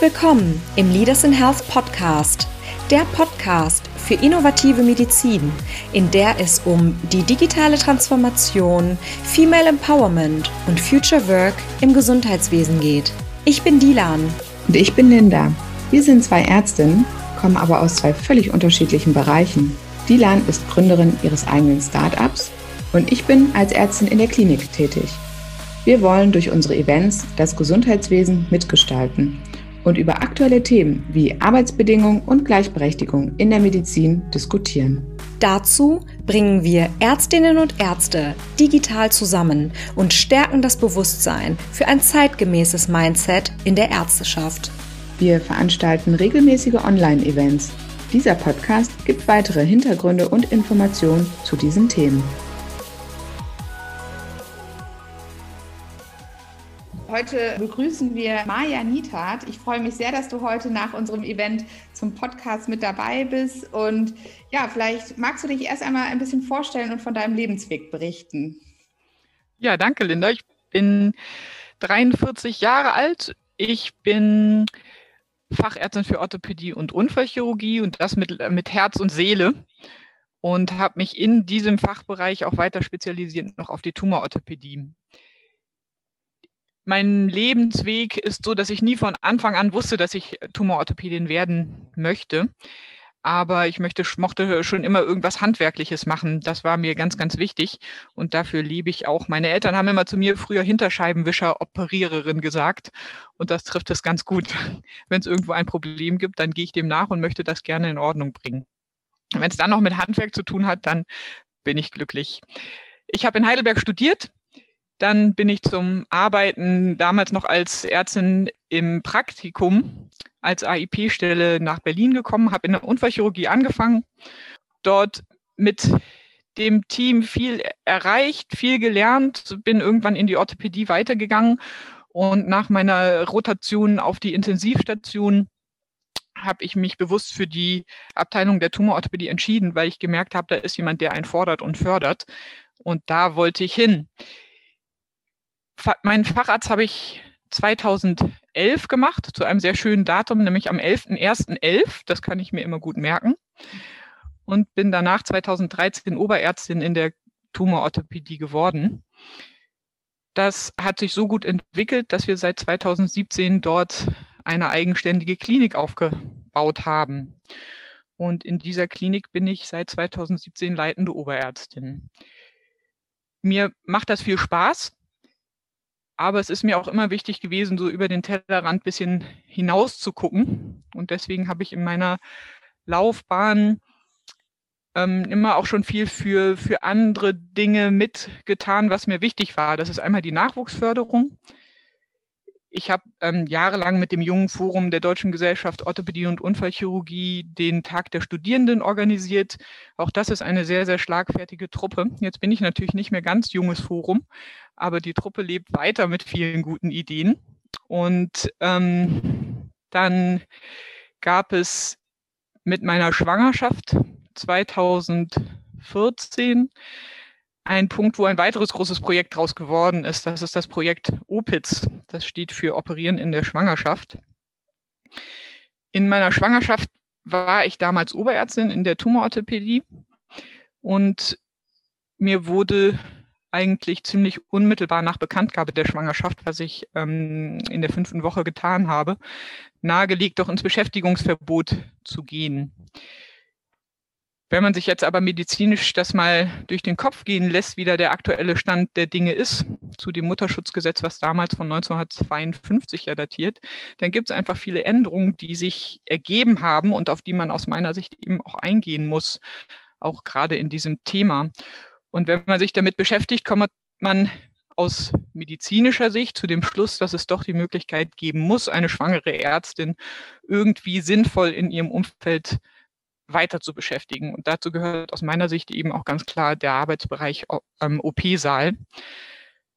Willkommen im Leaders in Health Podcast, der Podcast für innovative Medizin, in der es um die digitale Transformation, Female Empowerment und Future Work im Gesundheitswesen geht. Ich bin Dilan. Und ich bin Linda. Wir sind zwei Ärztinnen, kommen aber aus zwei völlig unterschiedlichen Bereichen. Dilan ist Gründerin ihres eigenen Startups und ich bin als Ärztin in der Klinik tätig. Wir wollen durch unsere Events das Gesundheitswesen mitgestalten und über aktuelle Themen wie Arbeitsbedingungen und Gleichberechtigung in der Medizin diskutieren. Dazu bringen wir Ärztinnen und Ärzte digital zusammen und stärken das Bewusstsein für ein zeitgemäßes Mindset in der Ärzteschaft. Wir veranstalten regelmäßige Online-Events. Dieser Podcast gibt weitere Hintergründe und Informationen zu diesen Themen. Heute begrüßen wir Maja Nitat. Ich freue mich sehr, dass du heute nach unserem Event zum Podcast mit dabei bist. Und ja, vielleicht magst du dich erst einmal ein bisschen vorstellen und von deinem Lebensweg berichten. Ja, danke, Linda. Ich bin 43 Jahre alt. Ich bin Fachärztin für Orthopädie und Unfallchirurgie und das mit, mit Herz und Seele und habe mich in diesem Fachbereich auch weiter spezialisiert noch auf die Tumororthopädie mein Lebensweg ist so, dass ich nie von Anfang an wusste, dass ich Tumororthopädin werden möchte. Aber ich möchte, mochte schon immer irgendwas Handwerkliches machen. Das war mir ganz, ganz wichtig. Und dafür liebe ich auch. Meine Eltern haben immer zu mir früher Hinterscheibenwischer Operiererin gesagt. Und das trifft es ganz gut. Wenn es irgendwo ein Problem gibt, dann gehe ich dem nach und möchte das gerne in Ordnung bringen. Wenn es dann noch mit Handwerk zu tun hat, dann bin ich glücklich. Ich habe in Heidelberg studiert, dann bin ich zum Arbeiten damals noch als Ärztin im Praktikum als AIP-Stelle nach Berlin gekommen, habe in der Unfallchirurgie angefangen, dort mit dem Team viel erreicht, viel gelernt, bin irgendwann in die Orthopädie weitergegangen und nach meiner Rotation auf die Intensivstation habe ich mich bewusst für die Abteilung der Tumororthopädie entschieden, weil ich gemerkt habe, da ist jemand, der einen fordert und fördert. Und da wollte ich hin meinen Facharzt habe ich 2011 gemacht, zu einem sehr schönen Datum, nämlich am 11.01.11. Das kann ich mir immer gut merken. Und bin danach 2013 Oberärztin in der Tumororthopädie geworden. Das hat sich so gut entwickelt, dass wir seit 2017 dort eine eigenständige Klinik aufgebaut haben. Und in dieser Klinik bin ich seit 2017 leitende Oberärztin. Mir macht das viel Spaß. Aber es ist mir auch immer wichtig gewesen, so über den Tellerrand ein bisschen hinaus zu gucken. Und deswegen habe ich in meiner Laufbahn ähm, immer auch schon viel für, für andere Dinge mitgetan, was mir wichtig war. Das ist einmal die Nachwuchsförderung. Ich habe ähm, jahrelang mit dem jungen Forum der Deutschen Gesellschaft Orthopädie und Unfallchirurgie den Tag der Studierenden organisiert. Auch das ist eine sehr, sehr schlagfertige Truppe. Jetzt bin ich natürlich nicht mehr ganz junges Forum, aber die Truppe lebt weiter mit vielen guten Ideen. Und ähm, dann gab es mit meiner Schwangerschaft 2014 ein Punkt, wo ein weiteres großes Projekt daraus geworden ist. Das ist das Projekt OPITS. Das steht für Operieren in der Schwangerschaft. In meiner Schwangerschaft war ich damals Oberärztin in der Tumororthopädie und mir wurde eigentlich ziemlich unmittelbar nach Bekanntgabe der Schwangerschaft, was ich ähm, in der fünften Woche getan habe, nahegelegt, doch ins Beschäftigungsverbot zu gehen. Wenn man sich jetzt aber medizinisch das mal durch den Kopf gehen lässt, wie da der aktuelle Stand der Dinge ist, zu dem Mutterschutzgesetz, was damals von 1952 ja datiert, dann gibt es einfach viele Änderungen, die sich ergeben haben und auf die man aus meiner Sicht eben auch eingehen muss, auch gerade in diesem Thema. Und wenn man sich damit beschäftigt, kommt man aus medizinischer Sicht zu dem Schluss, dass es doch die Möglichkeit geben muss, eine schwangere Ärztin irgendwie sinnvoll in ihrem Umfeld weiter zu beschäftigen. Und dazu gehört aus meiner Sicht eben auch ganz klar der Arbeitsbereich ähm, OP-Saal,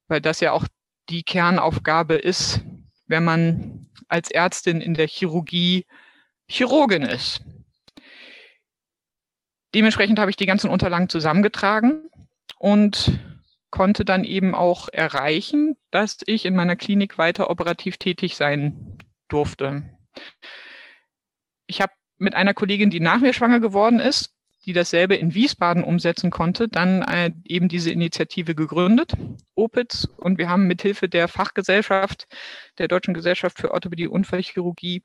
weil das ja auch die Kernaufgabe ist, wenn man als Ärztin in der Chirurgie Chirurgin ist. Dementsprechend habe ich die ganzen Unterlagen zusammengetragen und konnte dann eben auch erreichen, dass ich in meiner Klinik weiter operativ tätig sein durfte. Ich habe mit einer Kollegin, die nach mir schwanger geworden ist, die dasselbe in Wiesbaden umsetzen konnte, dann äh, eben diese Initiative gegründet, OPITS, und wir haben mithilfe der Fachgesellschaft, der Deutschen Gesellschaft für Orthopädie und Unfallchirurgie,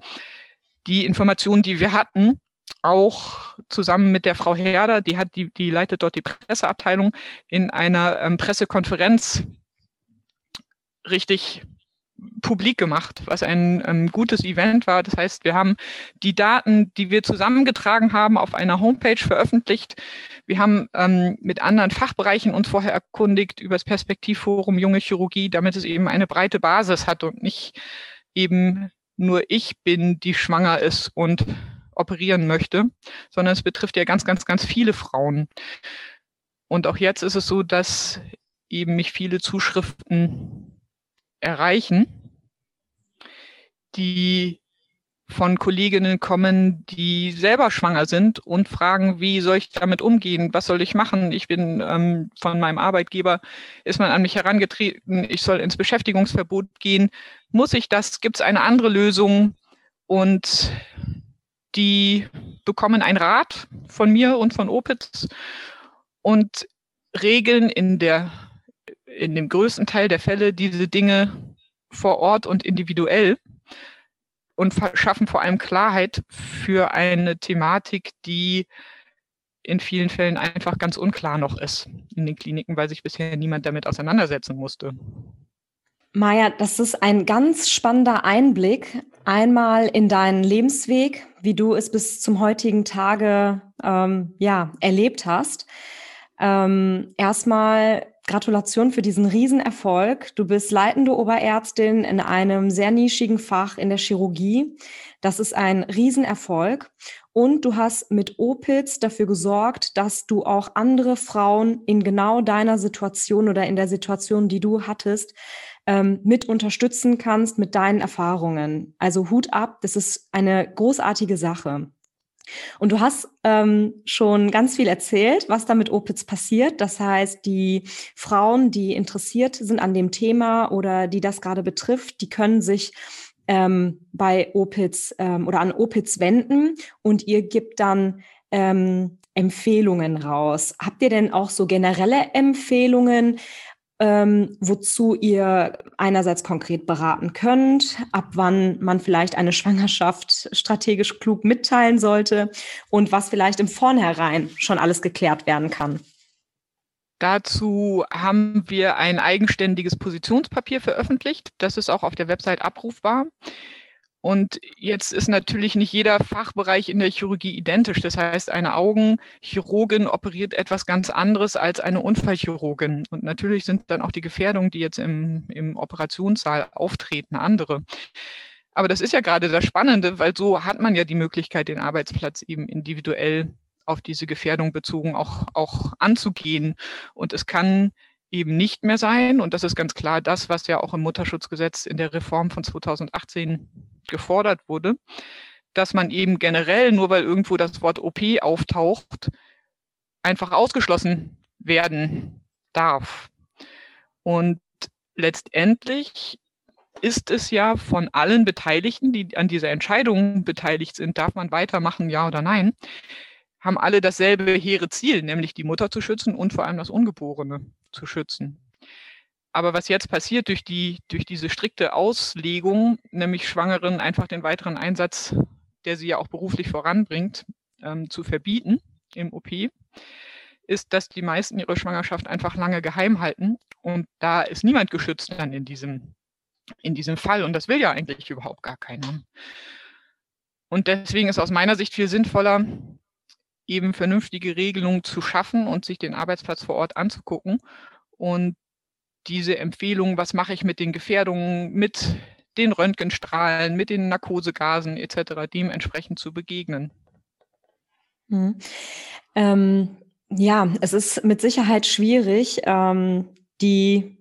die Informationen, die wir hatten, auch zusammen mit der Frau Herder, die hat, die, die leitet dort die Presseabteilung, in einer ähm, Pressekonferenz richtig publik gemacht, was ein ähm, gutes Event war. Das heißt, wir haben die Daten, die wir zusammengetragen haben, auf einer Homepage veröffentlicht. Wir haben ähm, mit anderen Fachbereichen uns vorher erkundigt über das Perspektivforum Junge Chirurgie, damit es eben eine breite Basis hat und nicht eben nur ich bin, die schwanger ist und operieren möchte, sondern es betrifft ja ganz, ganz, ganz viele Frauen. Und auch jetzt ist es so, dass eben mich viele Zuschriften erreichen, die von Kolleginnen kommen, die selber schwanger sind und fragen, wie soll ich damit umgehen? Was soll ich machen? Ich bin ähm, von meinem Arbeitgeber, ist man an mich herangetreten, ich soll ins Beschäftigungsverbot gehen. Muss ich das? Gibt es eine andere Lösung? Und die bekommen einen Rat von mir und von Opitz und regeln in der in dem größten Teil der Fälle diese Dinge vor Ort und individuell und schaffen vor allem Klarheit für eine Thematik, die in vielen Fällen einfach ganz unklar noch ist in den Kliniken, weil sich bisher niemand damit auseinandersetzen musste. Maja, das ist ein ganz spannender Einblick. Einmal in deinen Lebensweg, wie du es bis zum heutigen Tage ähm, ja, erlebt hast. Ähm, erstmal Gratulation für diesen Riesenerfolg. Du bist leitende Oberärztin in einem sehr nischigen Fach in der Chirurgie. Das ist ein Riesenerfolg. Und du hast mit Opitz dafür gesorgt, dass du auch andere Frauen in genau deiner Situation oder in der Situation, die du hattest, ähm, mit unterstützen kannst mit deinen Erfahrungen. Also Hut ab, das ist eine großartige Sache. Und du hast ähm, schon ganz viel erzählt, was da mit Opitz passiert. Das heißt, die Frauen, die interessiert sind an dem Thema oder die das gerade betrifft, die können sich ähm, bei Opitz ähm, oder an Opitz wenden und ihr gibt dann ähm, Empfehlungen raus. Habt ihr denn auch so generelle Empfehlungen, ähm, wozu ihr einerseits konkret beraten könnt, ab wann man vielleicht eine Schwangerschaft strategisch klug mitteilen sollte und was vielleicht im Vornherein schon alles geklärt werden kann. Dazu haben wir ein eigenständiges Positionspapier veröffentlicht. Das ist auch auf der Website abrufbar. Und jetzt ist natürlich nicht jeder Fachbereich in der Chirurgie identisch. Das heißt, eine Augenchirurgin operiert etwas ganz anderes als eine Unfallchirurgin. Und natürlich sind dann auch die Gefährdungen, die jetzt im, im Operationssaal auftreten, andere. Aber das ist ja gerade das Spannende, weil so hat man ja die Möglichkeit, den Arbeitsplatz eben individuell auf diese Gefährdung bezogen auch, auch anzugehen. Und es kann eben nicht mehr sein. Und das ist ganz klar das, was ja auch im Mutterschutzgesetz in der Reform von 2018 gefordert wurde, dass man eben generell, nur weil irgendwo das Wort OP auftaucht, einfach ausgeschlossen werden darf. Und letztendlich ist es ja von allen Beteiligten, die an dieser Entscheidung beteiligt sind, darf man weitermachen, ja oder nein, haben alle dasselbe hehre Ziel, nämlich die Mutter zu schützen und vor allem das Ungeborene zu schützen. Aber was jetzt passiert durch, die, durch diese strikte Auslegung, nämlich Schwangeren einfach den weiteren Einsatz, der sie ja auch beruflich voranbringt, ähm, zu verbieten im OP, ist, dass die meisten ihre Schwangerschaft einfach lange geheim halten. Und da ist niemand geschützt dann in diesem, in diesem Fall. Und das will ja eigentlich überhaupt gar keiner. Und deswegen ist aus meiner Sicht viel sinnvoller, eben vernünftige Regelungen zu schaffen und sich den Arbeitsplatz vor Ort anzugucken und diese Empfehlung, was mache ich mit den Gefährdungen, mit den Röntgenstrahlen, mit den Narkosegasen etc. dementsprechend zu begegnen. Hm. Ähm, ja, es ist mit Sicherheit schwierig, ähm, die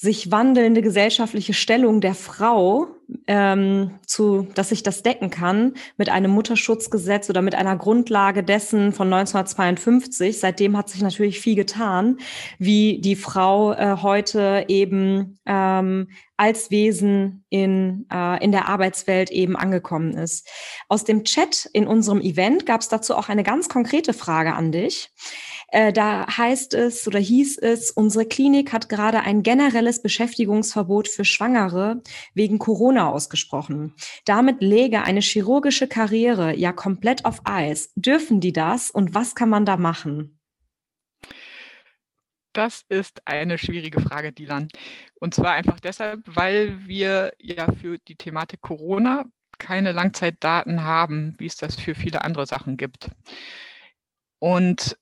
sich wandelnde gesellschaftliche Stellung der Frau, ähm, zu, dass ich das decken kann mit einem Mutterschutzgesetz oder mit einer Grundlage dessen von 1952. Seitdem hat sich natürlich viel getan, wie die Frau äh, heute eben ähm, als Wesen in, äh, in der Arbeitswelt eben angekommen ist. Aus dem Chat in unserem Event gab es dazu auch eine ganz konkrete Frage an dich. Äh, da heißt es oder hieß es, unsere Klinik hat gerade ein generelles Beschäftigungsverbot für Schwangere wegen Corona ausgesprochen. Damit läge eine chirurgische Karriere ja komplett auf Eis. Dürfen die das und was kann man da machen? Das ist eine schwierige Frage, Dilan. Und zwar einfach deshalb, weil wir ja für die Thematik Corona keine Langzeitdaten haben, wie es das für viele andere Sachen gibt. Und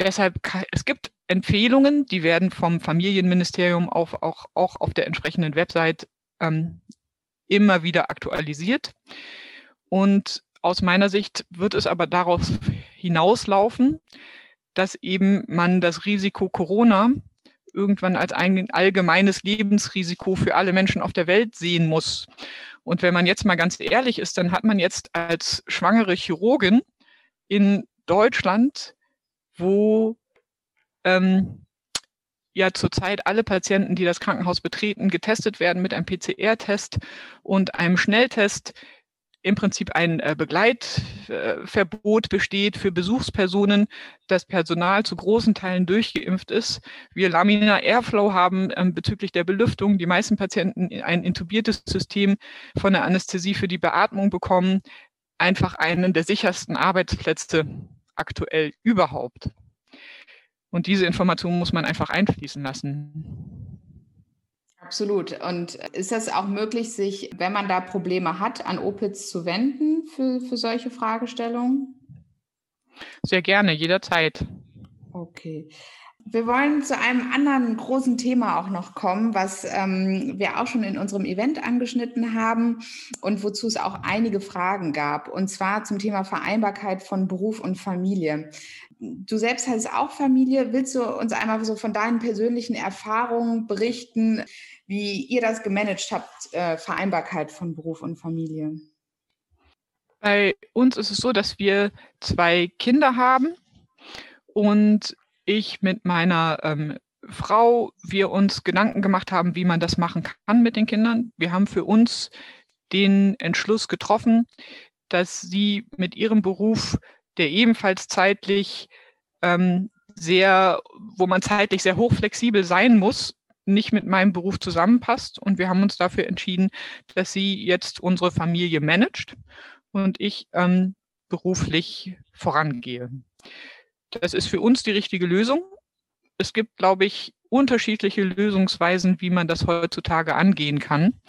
deshalb, es gibt Empfehlungen, die werden vom Familienministerium auf, auch, auch auf der entsprechenden Website ähm, immer wieder aktualisiert. Und aus meiner Sicht wird es aber darauf hinauslaufen, dass eben man das Risiko Corona irgendwann als ein allgemeines Lebensrisiko für alle Menschen auf der Welt sehen muss. Und wenn man jetzt mal ganz ehrlich ist, dann hat man jetzt als schwangere Chirurgin in Deutschland wo ähm, ja zurzeit alle Patienten, die das Krankenhaus betreten, getestet werden mit einem PCR-Test und einem Schnelltest. Im Prinzip ein äh, Begleitverbot äh, besteht für Besuchspersonen, das Personal zu großen Teilen durchgeimpft ist. Wir Laminar Airflow haben ähm, bezüglich der Belüftung die meisten Patienten ein intubiertes System von der Anästhesie für die Beatmung bekommen. Einfach einen der sichersten Arbeitsplätze aktuell überhaupt? Und diese Information muss man einfach einfließen lassen. Absolut. Und ist es auch möglich, sich, wenn man da Probleme hat, an OPITS zu wenden für, für solche Fragestellungen? Sehr gerne, jederzeit. Okay. Wir wollen zu einem anderen großen Thema auch noch kommen, was ähm, wir auch schon in unserem Event angeschnitten haben und wozu es auch einige Fragen gab, und zwar zum Thema Vereinbarkeit von Beruf und Familie. Du selbst hast auch Familie. Willst du uns einmal so von deinen persönlichen Erfahrungen berichten, wie ihr das gemanagt habt, äh, Vereinbarkeit von Beruf und Familie? Bei uns ist es so, dass wir zwei Kinder haben und ich mit meiner ähm, Frau, wir uns Gedanken gemacht haben, wie man das machen kann mit den Kindern. Wir haben für uns den Entschluss getroffen, dass sie mit ihrem Beruf, der ebenfalls zeitlich ähm, sehr, wo man zeitlich sehr hochflexibel sein muss, nicht mit meinem Beruf zusammenpasst. Und wir haben uns dafür entschieden, dass sie jetzt unsere Familie managt und ich ähm, beruflich vorangehe. Das ist für uns die richtige Lösung. Es gibt, glaube ich, unterschiedliche Lösungsweisen, wie man das heutzutage angehen kann.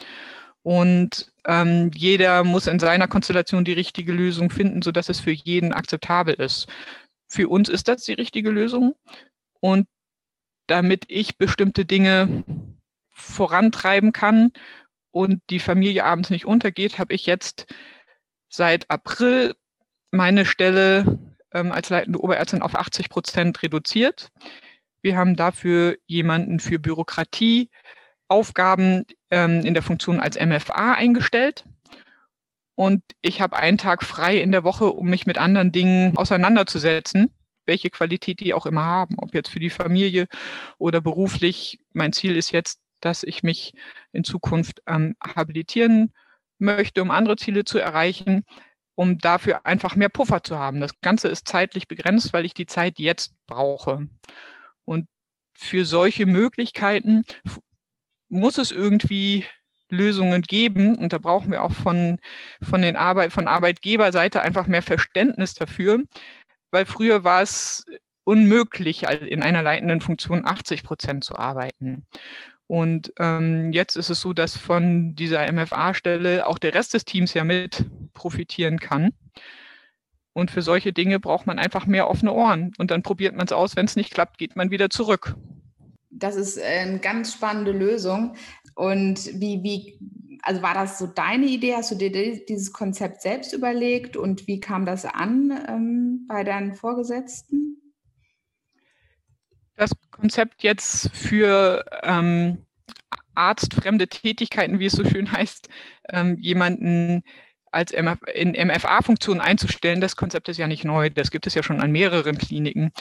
Und ähm, jeder muss in seiner Konstellation die richtige Lösung finden, sodass es für jeden akzeptabel ist. Für uns ist das die richtige Lösung. Und damit ich bestimmte Dinge vorantreiben kann und die Familie abends nicht untergeht, habe ich jetzt seit April meine Stelle ähm, als leitende Oberärztin auf 80 Prozent reduziert. Wir haben dafür jemanden für Bürokratie, Aufgaben ähm, in der Funktion als MFA eingestellt. Und ich habe einen Tag frei in der Woche, um mich mit anderen Dingen auseinanderzusetzen, welche Qualität die auch immer haben, ob jetzt für die Familie oder beruflich. Mein Ziel ist jetzt, dass ich mich in Zukunft ähm, habilitieren möchte, um andere Ziele zu erreichen um dafür einfach mehr Puffer zu haben. Das Ganze ist zeitlich begrenzt, weil ich die Zeit jetzt brauche. Und für solche Möglichkeiten muss es irgendwie Lösungen geben. Und da brauchen wir auch von, von, den Arbeit, von Arbeitgeberseite einfach mehr Verständnis dafür. Weil früher war es unmöglich, in einer leitenden Funktion 80 Prozent zu arbeiten. Und ähm, jetzt ist es so, dass von dieser MFA-Stelle auch der Rest des Teams ja mit profitieren kann. Und für solche Dinge braucht man einfach mehr offene Ohren. Und dann probiert man es aus. Wenn es nicht klappt, geht man wieder zurück. Das ist äh, eine ganz spannende Lösung. Und wie, wie, also war das so deine Idee? Hast du dir dieses Konzept selbst überlegt? Und wie kam das an ähm, bei deinen Vorgesetzten? Konzept jetzt für ähm, arztfremde Tätigkeiten, wie es so schön heißt, ähm, jemanden als MF in MFA-Funktion einzustellen. Das Konzept ist ja nicht neu, das gibt es ja schon an mehreren Kliniken.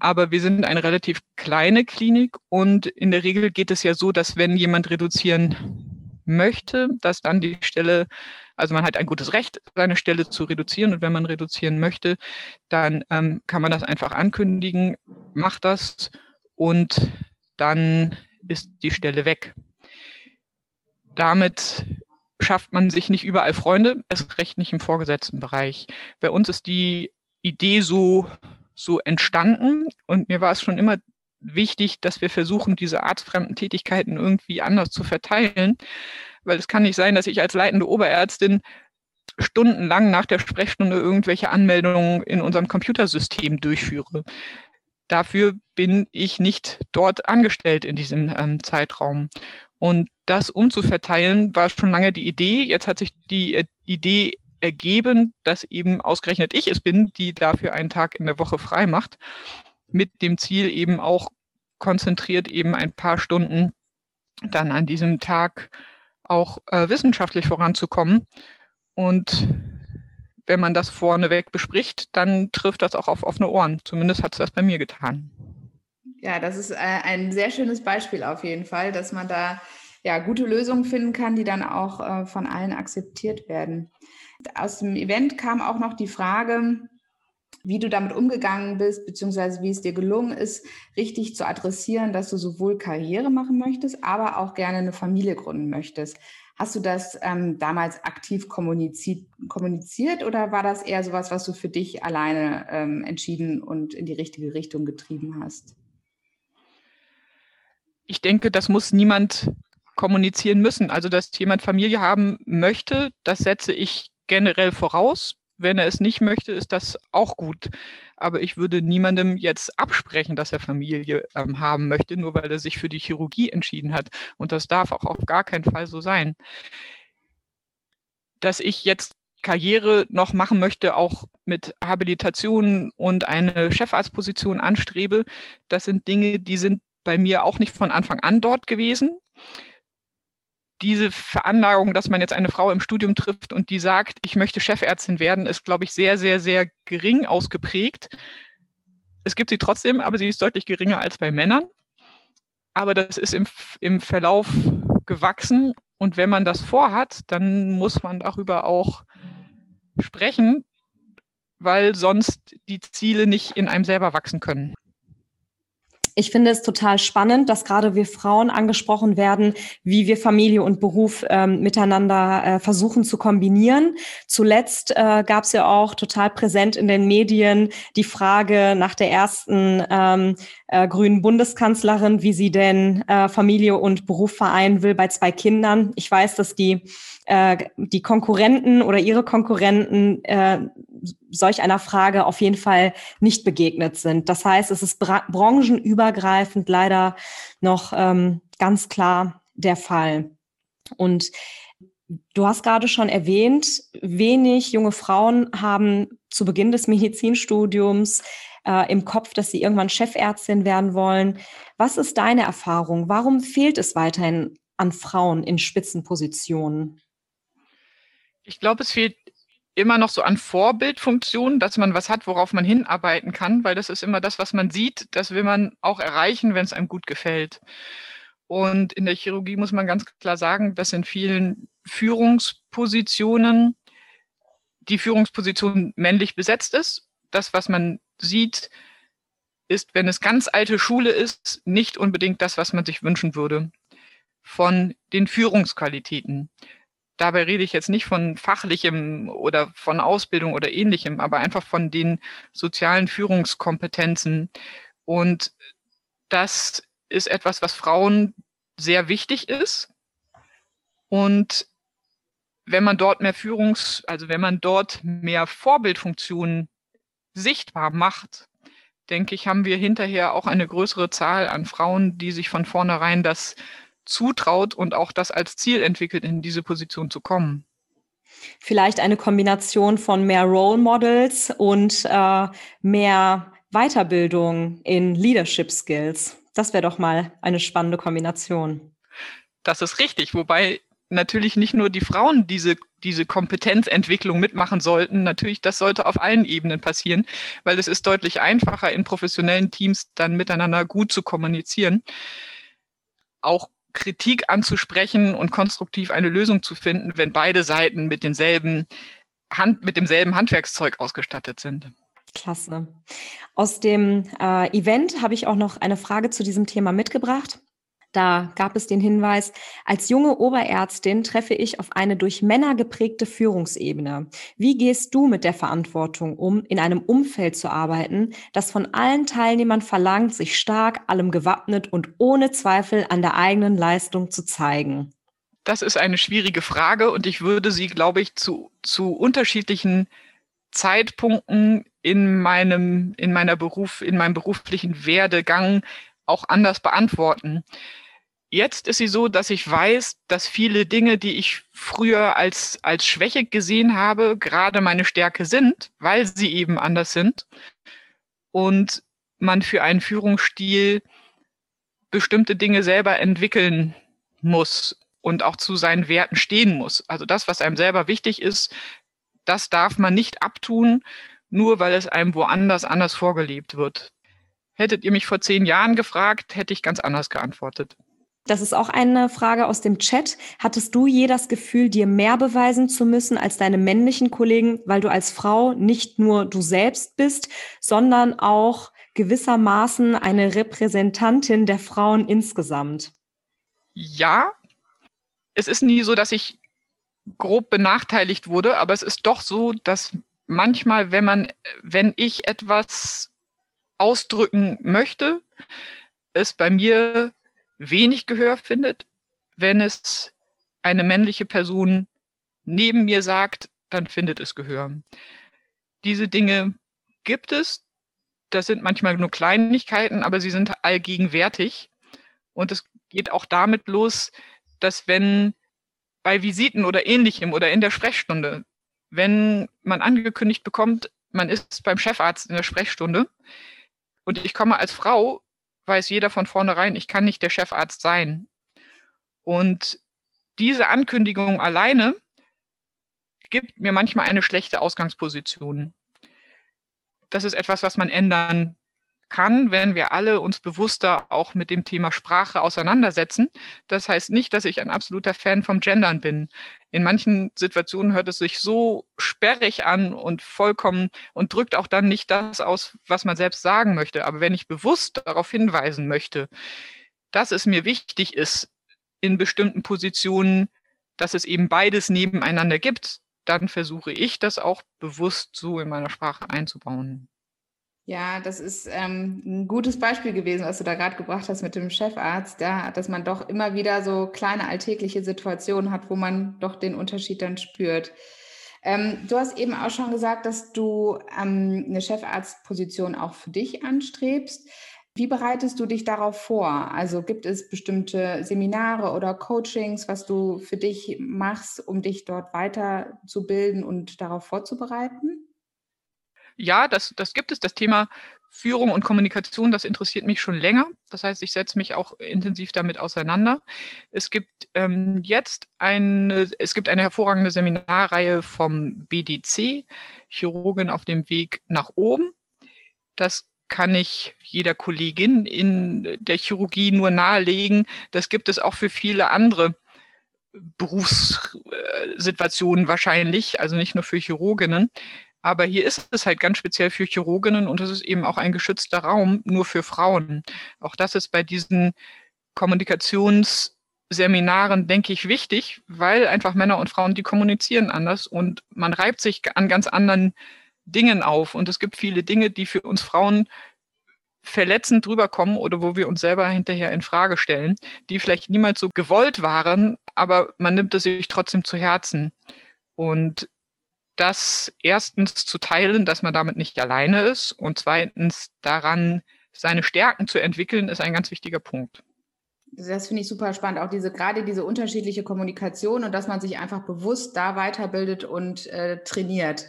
Aber wir sind eine relativ kleine Klinik und in der Regel geht es ja so, dass wenn jemand reduzieren möchte, dass dann die Stelle, also man hat ein gutes Recht, seine Stelle zu reduzieren und wenn man reduzieren möchte, dann ähm, kann man das einfach ankündigen, macht das und dann ist die Stelle weg. Damit schafft man sich nicht überall Freunde, erst recht nicht im vorgesetzten Bereich. Bei uns ist die Idee so, so entstanden und mir war es schon immer wichtig, dass wir versuchen, diese arztfremden Tätigkeiten irgendwie anders zu verteilen, weil es kann nicht sein, dass ich als leitende Oberärztin stundenlang nach der Sprechstunde irgendwelche Anmeldungen in unserem Computersystem durchführe. Dafür bin ich nicht dort angestellt in diesem ähm, Zeitraum. Und das umzuverteilen war schon lange die Idee. Jetzt hat sich die äh, Idee ergeben, dass eben ausgerechnet ich es bin, die dafür einen Tag in der Woche frei macht, mit dem Ziel eben auch konzentriert eben ein paar Stunden dann an diesem Tag auch äh, wissenschaftlich voranzukommen. Und wenn man das vorneweg bespricht, dann trifft das auch auf offene Ohren. Zumindest hat es das bei mir getan. Ja, das ist äh, ein sehr schönes Beispiel auf jeden Fall, dass man da ja gute Lösungen finden kann, die dann auch äh, von allen akzeptiert werden. Aus dem Event kam auch noch die Frage, wie du damit umgegangen bist, beziehungsweise wie es dir gelungen ist, richtig zu adressieren, dass du sowohl Karriere machen möchtest, aber auch gerne eine Familie gründen möchtest. Hast du das ähm, damals aktiv kommuniziert, kommuniziert oder war das eher sowas, was du für dich alleine ähm, entschieden und in die richtige Richtung getrieben hast? Ich denke, das muss niemand kommunizieren müssen. Also, dass jemand Familie haben möchte, das setze ich generell voraus. Wenn er es nicht möchte, ist das auch gut. Aber ich würde niemandem jetzt absprechen, dass er Familie ähm, haben möchte, nur weil er sich für die Chirurgie entschieden hat. Und das darf auch auf gar keinen Fall so sein. Dass ich jetzt Karriere noch machen möchte, auch mit Habilitation und eine Chefarztposition anstrebe, das sind Dinge, die sind bei mir auch nicht von Anfang an dort gewesen diese Veranlagung, dass man jetzt eine Frau im Studium trifft und die sagt, ich möchte Chefärztin werden, ist, glaube ich, sehr, sehr, sehr gering ausgeprägt. Es gibt sie trotzdem, aber sie ist deutlich geringer als bei Männern. Aber das ist im, im Verlauf gewachsen. Und wenn man das vorhat, dann muss man darüber auch sprechen, weil sonst die Ziele nicht in einem selber wachsen können. Ich finde es total spannend, dass gerade wir Frauen angesprochen werden, wie wir Familie und Beruf ähm, miteinander äh, versuchen zu kombinieren. Zuletzt äh, gab es ja auch total präsent in den Medien die Frage nach der ersten ähm, äh, grünen Bundeskanzlerin, wie sie denn äh, Familie und Beruf vereinen will bei zwei Kindern. Ich weiß, dass die äh, die Konkurrenten oder ihre Konkurrenten äh, solch einer Frage auf jeden Fall nicht begegnet sind. Das heißt, es ist bra branchenübergreifend leider noch ähm, ganz klar der Fall. Und du hast gerade schon erwähnt, wenig junge Frauen haben zu Beginn des Medizinstudiums äh, im Kopf, dass sie irgendwann Chefärztin werden wollen. Was ist deine Erfahrung? Warum fehlt es weiterhin an Frauen in Spitzenpositionen? Ich glaube, es fehlt immer noch so an Vorbildfunktionen, dass man was hat, worauf man hinarbeiten kann, weil das ist immer das, was man sieht, das will man auch erreichen, wenn es einem gut gefällt. Und in der Chirurgie muss man ganz klar sagen, dass in vielen Führungspositionen die Führungsposition männlich besetzt ist. Das, was man sieht, ist, wenn es ganz alte Schule ist, nicht unbedingt das, was man sich wünschen würde von den Führungsqualitäten. Dabei rede ich jetzt nicht von fachlichem oder von Ausbildung oder ähnlichem, aber einfach von den sozialen Führungskompetenzen. Und das ist etwas, was Frauen sehr wichtig ist. Und wenn man dort mehr Führungs, also wenn man dort mehr Vorbildfunktionen sichtbar macht, denke ich, haben wir hinterher auch eine größere Zahl an Frauen, die sich von vornherein das zutraut und auch das als Ziel entwickelt, in diese Position zu kommen. Vielleicht eine Kombination von mehr Role Models und äh, mehr Weiterbildung in Leadership Skills. Das wäre doch mal eine spannende Kombination. Das ist richtig, wobei natürlich nicht nur die Frauen diese, diese Kompetenzentwicklung mitmachen sollten. Natürlich, das sollte auf allen Ebenen passieren, weil es ist deutlich einfacher, in professionellen Teams dann miteinander gut zu kommunizieren. Auch Kritik anzusprechen und konstruktiv eine Lösung zu finden, wenn beide Seiten mit denselben Hand, mit demselben Handwerkszeug ausgestattet sind. Klasse. Aus dem äh, Event habe ich auch noch eine Frage zu diesem Thema mitgebracht. Da gab es den Hinweis, als junge Oberärztin treffe ich auf eine durch Männer geprägte Führungsebene. Wie gehst du mit der Verantwortung um, in einem Umfeld zu arbeiten, das von allen Teilnehmern verlangt, sich stark, allem gewappnet und ohne Zweifel an der eigenen Leistung zu zeigen? Das ist eine schwierige Frage und ich würde sie, glaube ich, zu, zu unterschiedlichen Zeitpunkten in meinem, in meiner Beruf, in meinem beruflichen Werdegang auch anders beantworten. Jetzt ist sie so, dass ich weiß, dass viele Dinge, die ich früher als, als Schwäche gesehen habe, gerade meine Stärke sind, weil sie eben anders sind. Und man für einen Führungsstil bestimmte Dinge selber entwickeln muss und auch zu seinen Werten stehen muss. Also das, was einem selber wichtig ist, das darf man nicht abtun, nur weil es einem woanders anders vorgelebt wird. Hättet ihr mich vor zehn Jahren gefragt, hätte ich ganz anders geantwortet. Das ist auch eine Frage aus dem Chat. Hattest du je das Gefühl, dir mehr beweisen zu müssen als deine männlichen Kollegen, weil du als Frau nicht nur du selbst bist, sondern auch gewissermaßen eine Repräsentantin der Frauen insgesamt? Ja, es ist nie so, dass ich grob benachteiligt wurde, aber es ist doch so, dass manchmal, wenn man, wenn ich etwas ausdrücken möchte, es bei mir wenig Gehör findet. Wenn es eine männliche Person neben mir sagt, dann findet es Gehör. Diese Dinge gibt es. Das sind manchmal nur Kleinigkeiten, aber sie sind allgegenwärtig. Und es geht auch damit los, dass wenn bei Visiten oder ähnlichem oder in der Sprechstunde, wenn man angekündigt bekommt, man ist beim Chefarzt in der Sprechstunde und ich komme als Frau weiß jeder von vornherein, ich kann nicht der Chefarzt sein. Und diese Ankündigung alleine gibt mir manchmal eine schlechte Ausgangsposition. Das ist etwas, was man ändern kann, wenn wir alle uns bewusster auch mit dem Thema Sprache auseinandersetzen. Das heißt nicht, dass ich ein absoluter Fan vom Gendern bin. In manchen Situationen hört es sich so sperrig an und vollkommen und drückt auch dann nicht das aus, was man selbst sagen möchte. Aber wenn ich bewusst darauf hinweisen möchte, dass es mir wichtig ist, in bestimmten Positionen, dass es eben beides nebeneinander gibt, dann versuche ich das auch bewusst so in meiner Sprache einzubauen. Ja, das ist ähm, ein gutes Beispiel gewesen, was du da gerade gebracht hast mit dem Chefarzt, ja, dass man doch immer wieder so kleine alltägliche Situationen hat, wo man doch den Unterschied dann spürt. Ähm, du hast eben auch schon gesagt, dass du ähm, eine Chefarztposition auch für dich anstrebst. Wie bereitest du dich darauf vor? Also gibt es bestimmte Seminare oder Coachings, was du für dich machst, um dich dort weiterzubilden und darauf vorzubereiten? Ja, das, das gibt es. Das Thema Führung und Kommunikation, das interessiert mich schon länger. Das heißt, ich setze mich auch intensiv damit auseinander. Es gibt ähm, jetzt eine, es gibt eine hervorragende Seminarreihe vom BDC, Chirurgen auf dem Weg nach oben. Das kann ich jeder Kollegin in der Chirurgie nur nahelegen. Das gibt es auch für viele andere Berufssituationen wahrscheinlich, also nicht nur für Chirurginnen. Aber hier ist es halt ganz speziell für Chirurginnen und es ist eben auch ein geschützter Raum nur für Frauen. Auch das ist bei diesen Kommunikationsseminaren, denke ich, wichtig, weil einfach Männer und Frauen, die kommunizieren anders und man reibt sich an ganz anderen Dingen auf. Und es gibt viele Dinge, die für uns Frauen verletzend drüber kommen oder wo wir uns selber hinterher in Frage stellen, die vielleicht niemals so gewollt waren, aber man nimmt es sich trotzdem zu Herzen. Und das erstens zu teilen, dass man damit nicht alleine ist und zweitens daran, seine Stärken zu entwickeln, ist ein ganz wichtiger Punkt. Das finde ich super spannend, auch diese gerade diese unterschiedliche Kommunikation und dass man sich einfach bewusst da weiterbildet und äh, trainiert.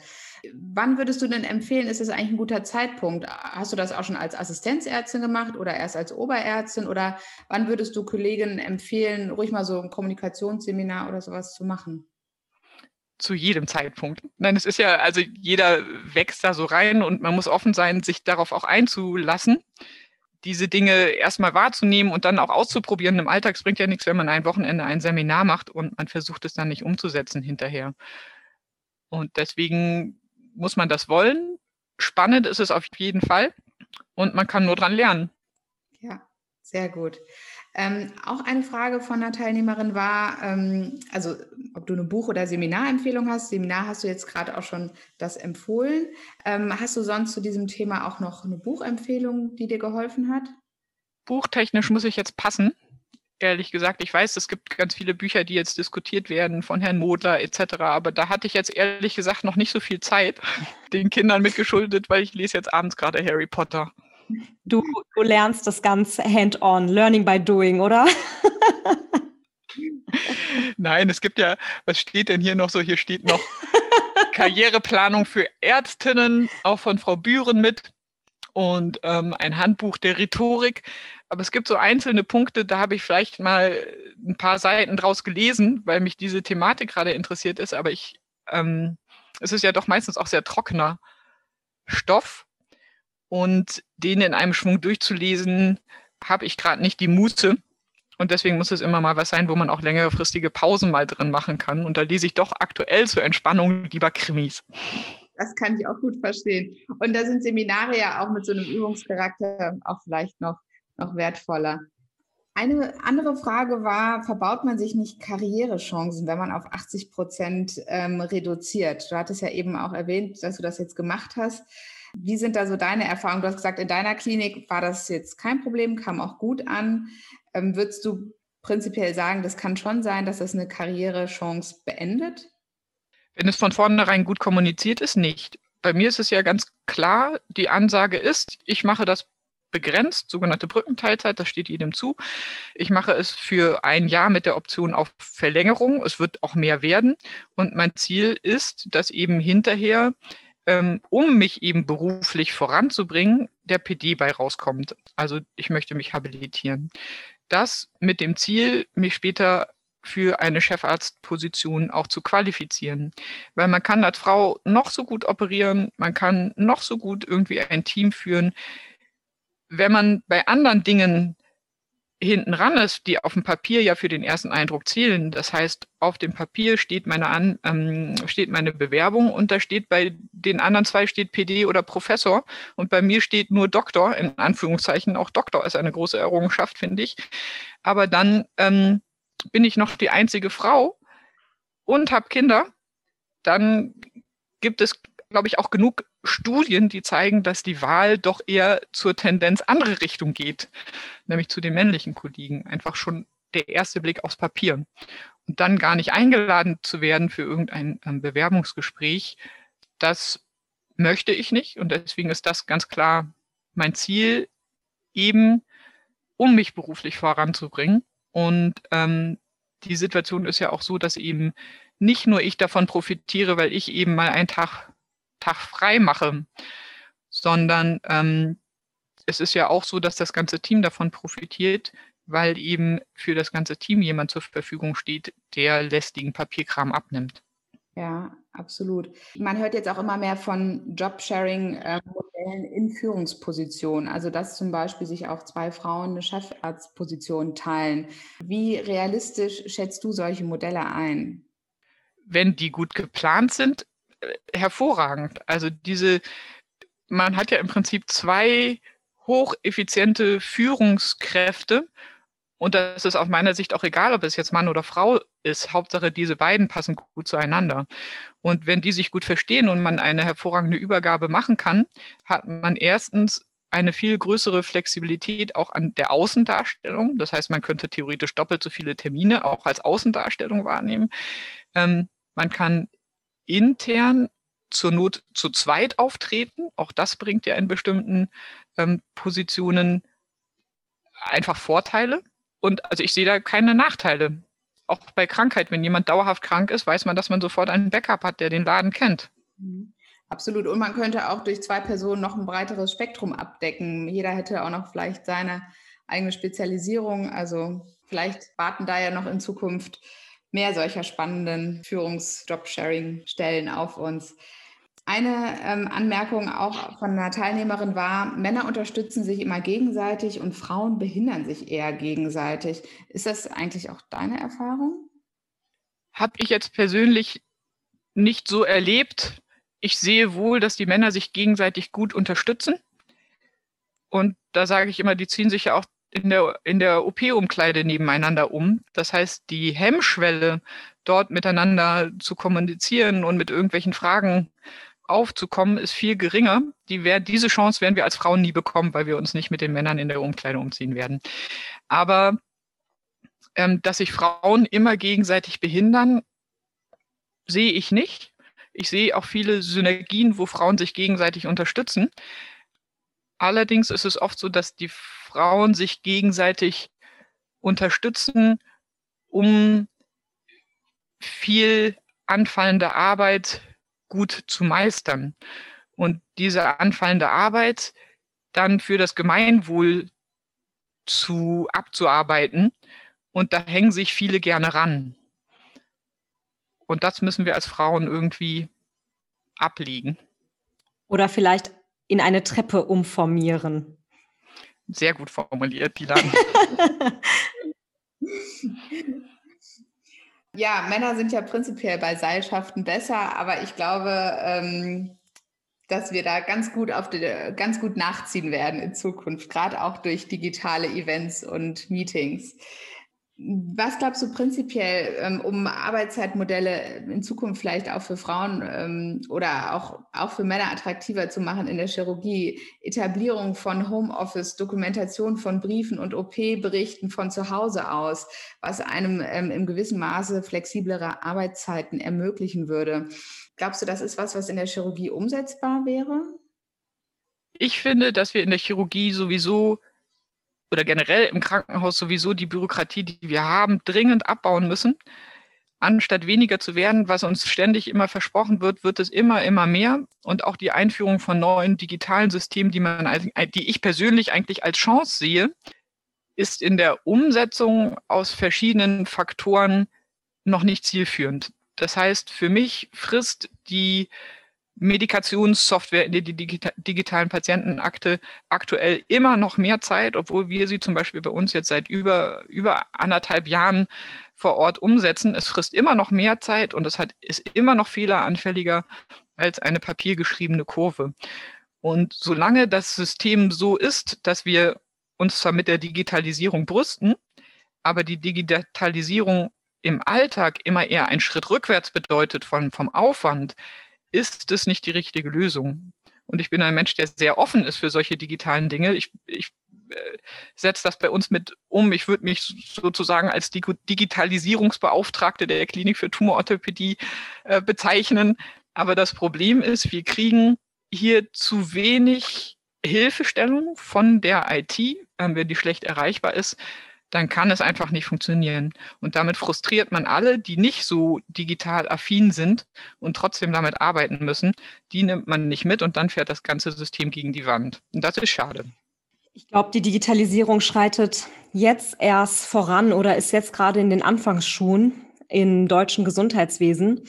Wann würdest du denn empfehlen, ist es eigentlich ein guter Zeitpunkt? Hast du das auch schon als Assistenzärztin gemacht oder erst als Oberärztin? Oder wann würdest du Kolleginnen empfehlen, ruhig mal so ein Kommunikationsseminar oder sowas zu machen? Zu jedem Zeitpunkt. Nein, es ist ja, also jeder wächst da so rein und man muss offen sein, sich darauf auch einzulassen, diese Dinge erstmal wahrzunehmen und dann auch auszuprobieren. Im Alltag bringt ja nichts, wenn man ein Wochenende ein Seminar macht und man versucht es dann nicht umzusetzen hinterher. Und deswegen muss man das wollen. Spannend ist es auf jeden Fall und man kann nur dran lernen. Ja, sehr gut. Ähm, auch eine Frage von einer Teilnehmerin war, ähm, also ob du eine Buch- oder Seminarempfehlung hast. Seminar hast du jetzt gerade auch schon das empfohlen. Ähm, hast du sonst zu diesem Thema auch noch eine Buchempfehlung, die dir geholfen hat? Buchtechnisch muss ich jetzt passen. Ehrlich gesagt, ich weiß, es gibt ganz viele Bücher, die jetzt diskutiert werden von Herrn Modler etc. Aber da hatte ich jetzt ehrlich gesagt noch nicht so viel Zeit, den Kindern mitgeschuldet, weil ich lese jetzt abends gerade Harry Potter. Du, du lernst das ganz hand-on, learning by doing, oder? Nein, es gibt ja, was steht denn hier noch so? Hier steht noch Karriereplanung für Ärztinnen, auch von Frau Bühren mit und ähm, ein Handbuch der Rhetorik. Aber es gibt so einzelne Punkte, da habe ich vielleicht mal ein paar Seiten draus gelesen, weil mich diese Thematik gerade interessiert ist. Aber ich, ähm, es ist ja doch meistens auch sehr trockener Stoff und den in einem Schwung durchzulesen, habe ich gerade nicht die Muße. Und deswegen muss es immer mal was sein, wo man auch längerefristige Pausen mal drin machen kann. Und da lese ich doch aktuell zur Entspannung lieber Krimis. Das kann ich auch gut verstehen. Und da sind Seminare ja auch mit so einem Übungscharakter auch vielleicht noch, noch wertvoller. Eine andere Frage war, verbaut man sich nicht Karrierechancen, wenn man auf 80 Prozent ähm, reduziert? Du hattest ja eben auch erwähnt, dass du das jetzt gemacht hast. Wie sind da so deine Erfahrungen? Du hast gesagt, in deiner Klinik war das jetzt kein Problem, kam auch gut an. Ähm, würdest du prinzipiell sagen, das kann schon sein, dass das eine Karrierechance beendet? Wenn es von vornherein gut kommuniziert ist, nicht. Bei mir ist es ja ganz klar, die Ansage ist, ich mache das begrenzt, sogenannte Brückenteilzeit, das steht jedem zu. Ich mache es für ein Jahr mit der Option auf Verlängerung. Es wird auch mehr werden. Und mein Ziel ist, dass eben hinterher ähm, um mich eben beruflich voranzubringen, der PD bei rauskommt. Also ich möchte mich habilitieren. Das mit dem Ziel, mich später für eine Chefarztposition auch zu qualifizieren. Weil man kann als Frau noch so gut operieren, man kann noch so gut irgendwie ein Team führen. Wenn man bei anderen Dingen hinten ran ist, die auf dem Papier ja für den ersten Eindruck zählen. Das heißt, auf dem Papier steht meine, An ähm, steht meine Bewerbung und da steht bei den anderen zwei steht PD oder Professor und bei mir steht nur Doktor, in Anführungszeichen. Auch Doktor ist eine große Errungenschaft, finde ich. Aber dann ähm, bin ich noch die einzige Frau und habe Kinder. Dann gibt es, glaube ich, auch genug Studien, die zeigen, dass die Wahl doch eher zur Tendenz andere Richtung geht, nämlich zu den männlichen Kollegen. Einfach schon der erste Blick aufs Papier. Und dann gar nicht eingeladen zu werden für irgendein ähm, Bewerbungsgespräch, das möchte ich nicht. Und deswegen ist das ganz klar mein Ziel, eben um mich beruflich voranzubringen. Und ähm, die Situation ist ja auch so, dass eben nicht nur ich davon profitiere, weil ich eben mal einen Tag Tag frei mache, sondern ähm, es ist ja auch so, dass das ganze Team davon profitiert, weil eben für das ganze Team jemand zur Verfügung steht, der lästigen Papierkram abnimmt. Ja, absolut. Man hört jetzt auch immer mehr von Jobsharing-Modellen in Führungspositionen. Also, dass zum Beispiel sich auch zwei Frauen eine Chefarztposition teilen. Wie realistisch schätzt du solche Modelle ein? Wenn die gut geplant sind, hervorragend. Also diese, man hat ja im Prinzip zwei hocheffiziente Führungskräfte. Und das ist aus meiner Sicht auch egal, ob es jetzt Mann oder Frau ist. Hauptsache, diese beiden passen gut zueinander. Und wenn die sich gut verstehen und man eine hervorragende Übergabe machen kann, hat man erstens eine viel größere Flexibilität auch an der Außendarstellung. Das heißt, man könnte theoretisch doppelt so viele Termine auch als Außendarstellung wahrnehmen. Ähm, man kann intern zur Not zu zweit auftreten. Auch das bringt ja in bestimmten ähm, Positionen einfach Vorteile. Und also ich sehe da keine Nachteile. Auch bei Krankheit, wenn jemand dauerhaft krank ist, weiß man, dass man sofort einen Backup hat, der den Laden kennt. Mhm. Absolut. Und man könnte auch durch zwei Personen noch ein breiteres Spektrum abdecken. Jeder hätte auch noch vielleicht seine eigene Spezialisierung. Also vielleicht warten da ja noch in Zukunft mehr solcher spannenden Führungs-Job-Sharing-Stellen auf uns. Eine ähm, Anmerkung auch von einer Teilnehmerin war, Männer unterstützen sich immer gegenseitig und Frauen behindern sich eher gegenseitig. Ist das eigentlich auch deine Erfahrung? Habe ich jetzt persönlich nicht so erlebt. Ich sehe wohl, dass die Männer sich gegenseitig gut unterstützen. Und da sage ich immer, die ziehen sich ja auch in der, in der OP-Umkleide nebeneinander um. Das heißt, die Hemmschwelle, dort miteinander zu kommunizieren und mit irgendwelchen Fragen aufzukommen, ist viel geringer. Die wär, diese Chance werden wir als Frauen nie bekommen, weil wir uns nicht mit den Männern in der Umkleide umziehen werden. Aber ähm, dass sich Frauen immer gegenseitig behindern, sehe ich nicht. Ich sehe auch viele Synergien, wo Frauen sich gegenseitig unterstützen. Allerdings ist es oft so, dass die Frauen sich gegenseitig unterstützen, um viel anfallende Arbeit gut zu meistern. Und diese anfallende Arbeit dann für das Gemeinwohl zu abzuarbeiten. Und da hängen sich viele gerne ran. Und das müssen wir als Frauen irgendwie ablegen. Oder vielleicht in eine Treppe umformieren. Sehr gut formuliert, Dilan. Ja, Männer sind ja prinzipiell bei Seilschaften besser, aber ich glaube, ähm, dass wir da ganz gut auf die, ganz gut nachziehen werden in Zukunft, gerade auch durch digitale Events und Meetings. Was glaubst du prinzipiell, ähm, um Arbeitszeitmodelle in Zukunft vielleicht auch für Frauen ähm, oder auch, auch für Männer attraktiver zu machen in der Chirurgie? Etablierung von Homeoffice, Dokumentation von Briefen und OP-Berichten von zu Hause aus, was einem ähm, im gewissen Maße flexiblere Arbeitszeiten ermöglichen würde. Glaubst du, das ist was, was in der Chirurgie umsetzbar wäre? Ich finde, dass wir in der Chirurgie sowieso oder generell im Krankenhaus sowieso die Bürokratie, die wir haben, dringend abbauen müssen. Anstatt weniger zu werden, was uns ständig immer versprochen wird, wird es immer, immer mehr. Und auch die Einführung von neuen digitalen Systemen, die, man, die ich persönlich eigentlich als Chance sehe, ist in der Umsetzung aus verschiedenen Faktoren noch nicht zielführend. Das heißt, für mich frisst die Medikationssoftware in der digitalen Patientenakte aktuell immer noch mehr Zeit, obwohl wir sie zum Beispiel bei uns jetzt seit über, über anderthalb Jahren vor Ort umsetzen. Es frisst immer noch mehr Zeit und es hat, ist immer noch fehleranfälliger als eine papiergeschriebene Kurve. Und solange das System so ist, dass wir uns zwar mit der Digitalisierung brüsten, aber die Digitalisierung im Alltag immer eher einen Schritt rückwärts bedeutet von, vom Aufwand, ist es nicht die richtige Lösung. Und ich bin ein Mensch, der sehr offen ist für solche digitalen Dinge. Ich, ich äh, setze das bei uns mit um. Ich würde mich sozusagen als Digitalisierungsbeauftragte der Klinik für Tumororthopädie äh, bezeichnen. Aber das Problem ist, wir kriegen hier zu wenig Hilfestellung von der IT, wenn die schlecht erreichbar ist, dann kann es einfach nicht funktionieren. Und damit frustriert man alle, die nicht so digital affin sind und trotzdem damit arbeiten müssen. Die nimmt man nicht mit und dann fährt das ganze System gegen die Wand. Und das ist schade. Ich glaube, die Digitalisierung schreitet jetzt erst voran oder ist jetzt gerade in den Anfangsschuhen im deutschen Gesundheitswesen.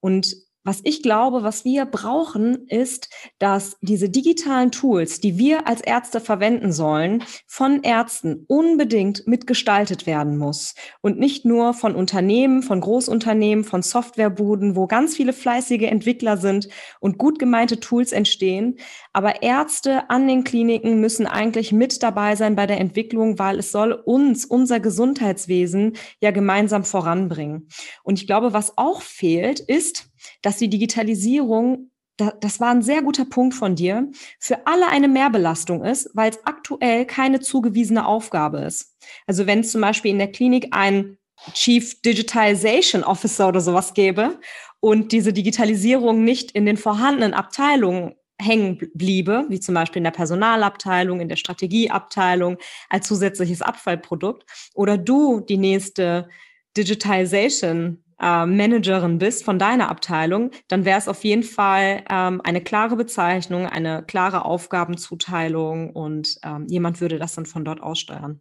Und was ich glaube, was wir brauchen, ist, dass diese digitalen Tools, die wir als Ärzte verwenden sollen, von Ärzten unbedingt mitgestaltet werden muss und nicht nur von Unternehmen, von Großunternehmen, von Softwarebuden, wo ganz viele fleißige Entwickler sind und gut gemeinte Tools entstehen. Aber Ärzte an den Kliniken müssen eigentlich mit dabei sein bei der Entwicklung, weil es soll uns, unser Gesundheitswesen ja gemeinsam voranbringen. Und ich glaube, was auch fehlt, ist, dass die Digitalisierung, das war ein sehr guter Punkt von dir, für alle eine Mehrbelastung ist, weil es aktuell keine zugewiesene Aufgabe ist. Also wenn es zum Beispiel in der Klinik ein Chief Digitization Officer oder sowas gäbe und diese Digitalisierung nicht in den vorhandenen Abteilungen hängen bliebe, wie zum Beispiel in der Personalabteilung, in der Strategieabteilung als zusätzliches Abfallprodukt, oder du die nächste Digitization äh, Managerin bist von deiner Abteilung, dann wäre es auf jeden Fall ähm, eine klare Bezeichnung, eine klare Aufgabenzuteilung und ähm, jemand würde das dann von dort aussteuern.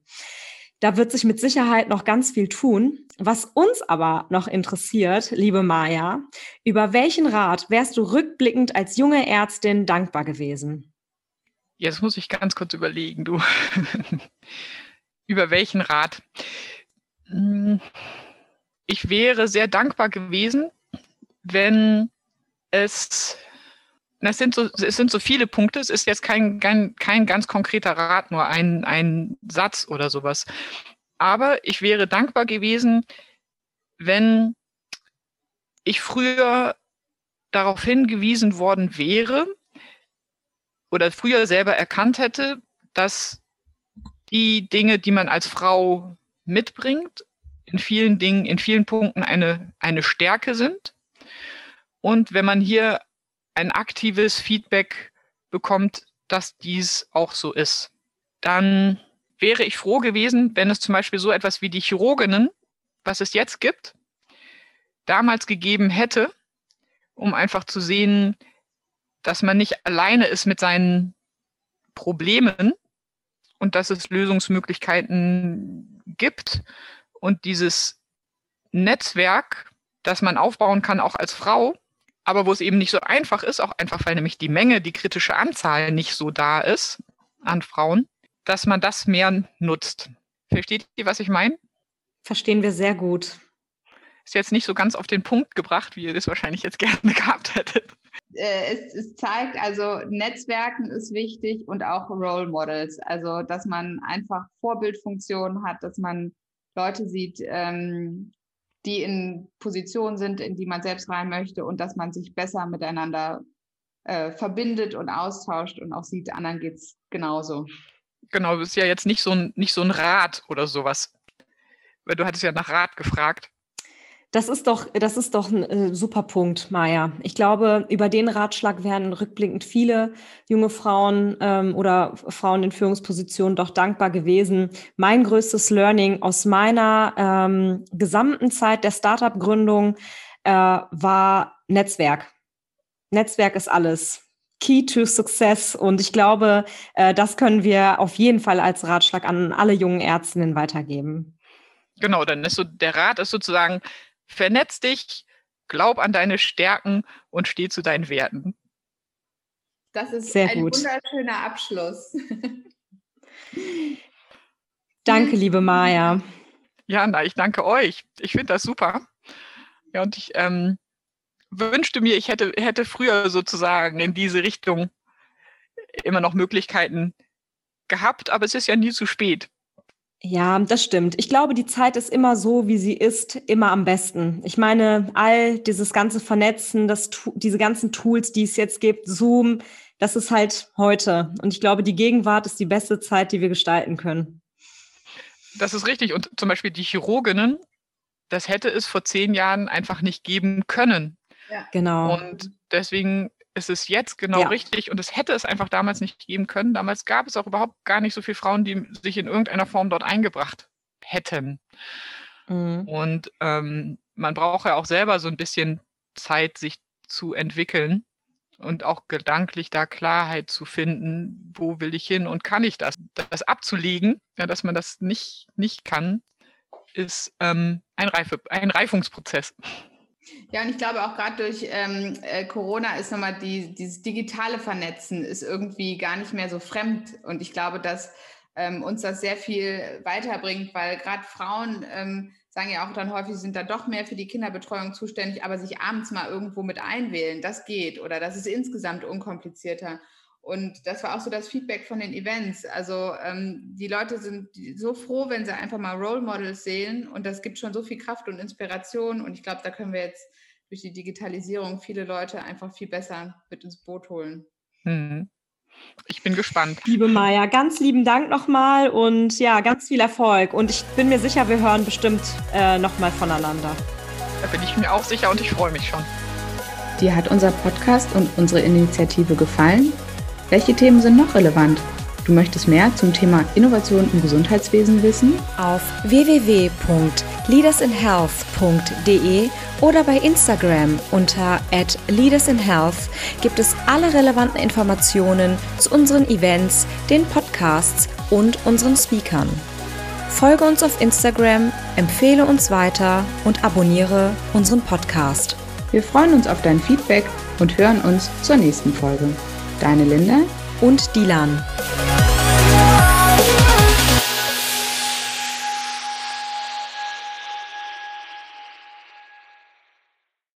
Da wird sich mit Sicherheit noch ganz viel tun. Was uns aber noch interessiert, liebe Maja, über welchen Rat wärst du rückblickend als junge Ärztin dankbar gewesen? Jetzt muss ich ganz kurz überlegen, du. über welchen Rat? Hm, ich wäre sehr dankbar gewesen, wenn es das sind so, es sind so viele Punkte. Es ist jetzt kein, kein, kein ganz konkreter Rat, nur ein, ein Satz oder sowas. Aber ich wäre dankbar gewesen, wenn ich früher darauf hingewiesen worden wäre oder früher selber erkannt hätte, dass die Dinge, die man als Frau mitbringt, in vielen Dingen, in vielen Punkten eine, eine Stärke sind. Und wenn man hier ein aktives Feedback bekommt, dass dies auch so ist. Dann wäre ich froh gewesen, wenn es zum Beispiel so etwas wie die Chirurginnen, was es jetzt gibt, damals gegeben hätte, um einfach zu sehen, dass man nicht alleine ist mit seinen Problemen und dass es Lösungsmöglichkeiten gibt und dieses Netzwerk, das man aufbauen kann, auch als Frau, aber wo es eben nicht so einfach ist, auch einfach weil nämlich die Menge, die kritische Anzahl nicht so da ist an Frauen, dass man das mehr nutzt. Versteht ihr, was ich meine? Verstehen wir sehr gut. Ist jetzt nicht so ganz auf den Punkt gebracht, wie ihr das wahrscheinlich jetzt gerne gehabt hättet. Äh, es, es, zeigt, also Netzwerken ist wichtig und auch Role Models. Also, dass man einfach Vorbildfunktionen hat, dass man Leute sieht, ähm, die in Positionen sind, in die man selbst rein möchte und dass man sich besser miteinander äh, verbindet und austauscht und auch sieht, anderen geht es genauso. Genau, das ist ja jetzt nicht so ein, nicht so ein Rat oder sowas. Weil du hattest ja nach Rat gefragt. Das ist doch, das ist doch ein äh, super Punkt, Maja. Ich glaube, über den Ratschlag werden rückblickend viele junge Frauen ähm, oder Frauen in Führungspositionen doch dankbar gewesen. Mein größtes Learning aus meiner ähm, gesamten Zeit der Startup-Gründung äh, war Netzwerk. Netzwerk ist alles. Key to Success. Und ich glaube, äh, das können wir auf jeden Fall als Ratschlag an alle jungen Ärztinnen weitergeben. Genau, dann ist so der Rat ist sozusagen Vernetz dich, glaub an deine Stärken und steh zu deinen Werten. Das ist Sehr ein gut. wunderschöner Abschluss. danke, liebe Maja. Ja, na, ich danke euch. Ich finde das super. Ja, und ich ähm, wünschte mir, ich hätte, hätte früher sozusagen in diese Richtung immer noch Möglichkeiten gehabt, aber es ist ja nie zu spät. Ja, das stimmt. Ich glaube, die Zeit ist immer so, wie sie ist, immer am besten. Ich meine, all dieses ganze Vernetzen, das, diese ganzen Tools, die es jetzt gibt, Zoom, das ist halt heute. Und ich glaube, die Gegenwart ist die beste Zeit, die wir gestalten können. Das ist richtig. Und zum Beispiel die Chirurginnen, das hätte es vor zehn Jahren einfach nicht geben können. Ja. Genau. Und deswegen es ist jetzt genau ja. richtig und es hätte es einfach damals nicht geben können. Damals gab es auch überhaupt gar nicht so viele Frauen, die sich in irgendeiner Form dort eingebracht hätten. Mhm. Und ähm, man braucht ja auch selber so ein bisschen Zeit, sich zu entwickeln und auch gedanklich da Klarheit zu finden, wo will ich hin und kann ich das? Das abzulegen, ja, dass man das nicht, nicht kann, ist ähm, ein, Reife, ein Reifungsprozess. Ja, und ich glaube auch gerade durch ähm, äh, Corona ist nochmal die, dieses digitale Vernetzen ist irgendwie gar nicht mehr so fremd. Und ich glaube, dass ähm, uns das sehr viel weiterbringt, weil gerade Frauen ähm, sagen ja auch dann häufig, sind da doch mehr für die Kinderbetreuung zuständig, aber sich abends mal irgendwo mit einwählen, das geht oder das ist insgesamt unkomplizierter. Und das war auch so das Feedback von den Events. Also ähm, die Leute sind so froh, wenn sie einfach mal Role Models sehen. Und das gibt schon so viel Kraft und Inspiration. Und ich glaube, da können wir jetzt durch die Digitalisierung viele Leute einfach viel besser mit ins Boot holen. Mhm. Ich bin gespannt. Liebe Maja, ganz lieben Dank nochmal und ja, ganz viel Erfolg. Und ich bin mir sicher, wir hören bestimmt äh, nochmal voneinander. Da bin ich mir auch sicher und ich freue mich schon. Dir hat unser Podcast und unsere Initiative gefallen? Welche Themen sind noch relevant? Du möchtest mehr zum Thema Innovation im Gesundheitswesen wissen? Auf www.leadersinhealth.de oder bei Instagram unter @leadersinhealth gibt es alle relevanten Informationen zu unseren Events, den Podcasts und unseren Speakern. Folge uns auf Instagram, empfehle uns weiter und abonniere unseren Podcast. Wir freuen uns auf dein Feedback und hören uns zur nächsten Folge. Deine Linda und Dilan.